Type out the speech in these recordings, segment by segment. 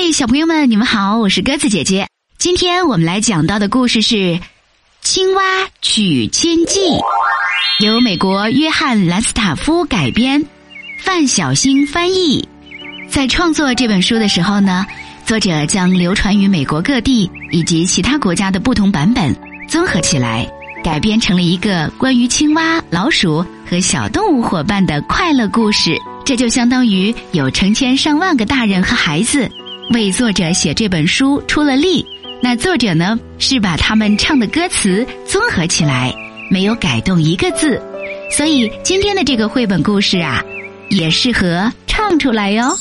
嗨，小朋友们，你们好，我是鸽子姐姐。今天我们来讲到的故事是《青蛙取千记》，由美国约翰·兰斯塔夫改编，范小星翻译。在创作这本书的时候呢，作者将流传于美国各地以及其他国家的不同版本综合起来，改编成了一个关于青蛙、老鼠和小动物伙伴的快乐故事。这就相当于有成千上万个大人和孩子为作者写这本书出了力。那作者呢，是把他们唱的歌词综合起来，没有改动一个字。所以今天的这个绘本故事啊，也适合唱出来哟。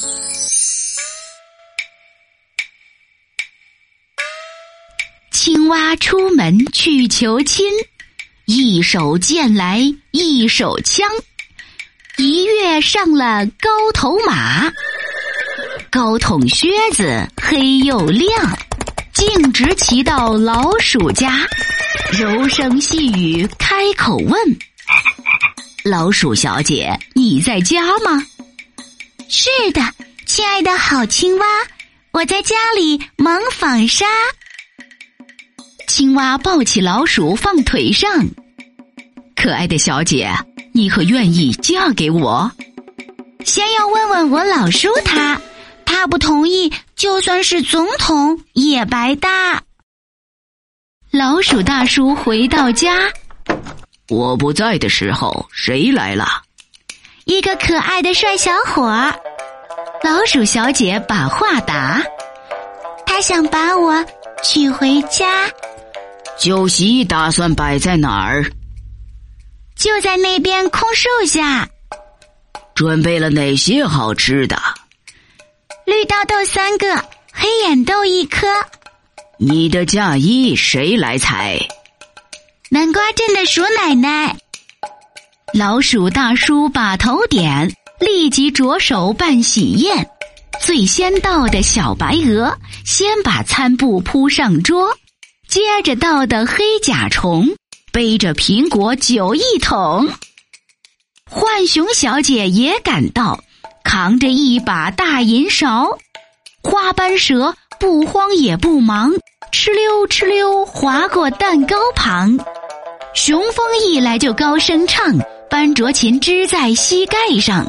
青蛙出门去求亲，一手剑来一手枪。一跃上了高头马，高筒靴子黑又亮，径直骑到老鼠家，柔声细语开口问：“ 老鼠小姐，你在家吗？”“是的，亲爱的好青蛙，我在家里忙纺纱。”青蛙抱起老鼠放腿上，可爱的小姐。你可愿意嫁给我？先要问问我老叔他，他不同意，就算是总统也白搭。老鼠大叔回到家，我不在的时候，谁来了？一个可爱的帅小伙。老鼠小姐把话答，他想把我娶回家。酒席打算摆在哪儿？就在那边空树下，准备了哪些好吃的？绿豆豆三个，黑眼豆一颗。你的嫁衣谁来裁？南瓜镇的鼠奶奶。老鼠大叔把头点，立即着手办喜宴。最先到的小白鹅，先把餐布铺上桌，接着到的黑甲虫。背着苹果酒一桶，浣熊小姐也赶到，扛着一把大银勺。花斑蛇不慌也不忙，哧溜哧溜划过蛋糕旁。雄蜂一来就高声唱，班卓琴支在膝盖上，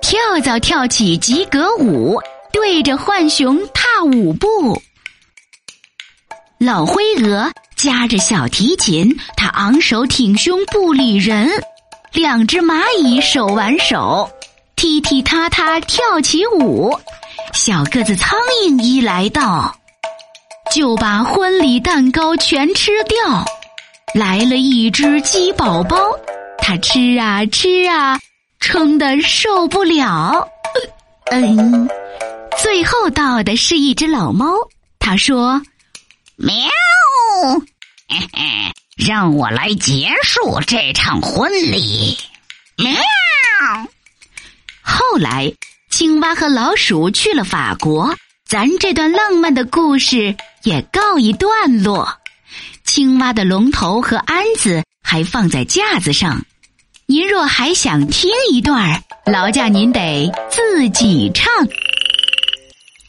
跳蚤跳起及格舞，对着浣熊踏舞步。老灰鹅。夹着小提琴，他昂首挺胸不理人。两只蚂蚁手挽手，踢踢踏踏跳起舞。小个子苍蝇一来到，就把婚礼蛋糕全吃掉。来了一只鸡宝宝，它吃啊吃啊，撑得受不了。嗯，最后到的是一只老猫，它说：“喵。”，让我来结束这场婚礼。喵！后来，青蛙和老鼠去了法国，咱这段浪漫的故事也告一段落。青蛙的龙头和鞍子还放在架子上。您若还想听一段儿，劳驾您得自己唱。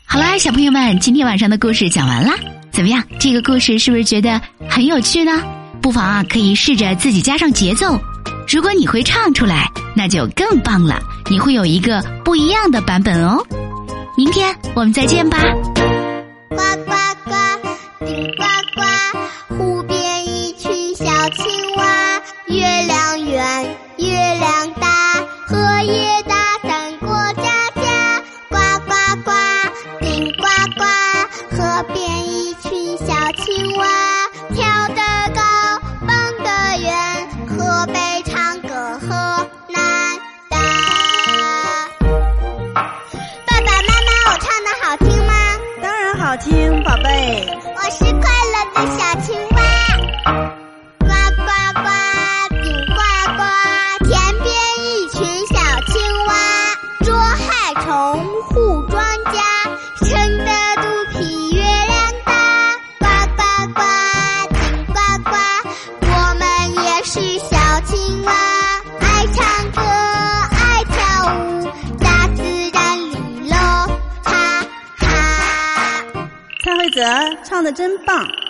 好啦，小朋友们，今天晚上的故事讲完啦。怎么样？这个故事是不是觉得很有趣呢？不妨啊，可以试着自己加上节奏。如果你会唱出来，那就更棒了，你会有一个不一样的版本哦。明天我们再见吧。呱呱，听，蔡慧泽唱的真棒。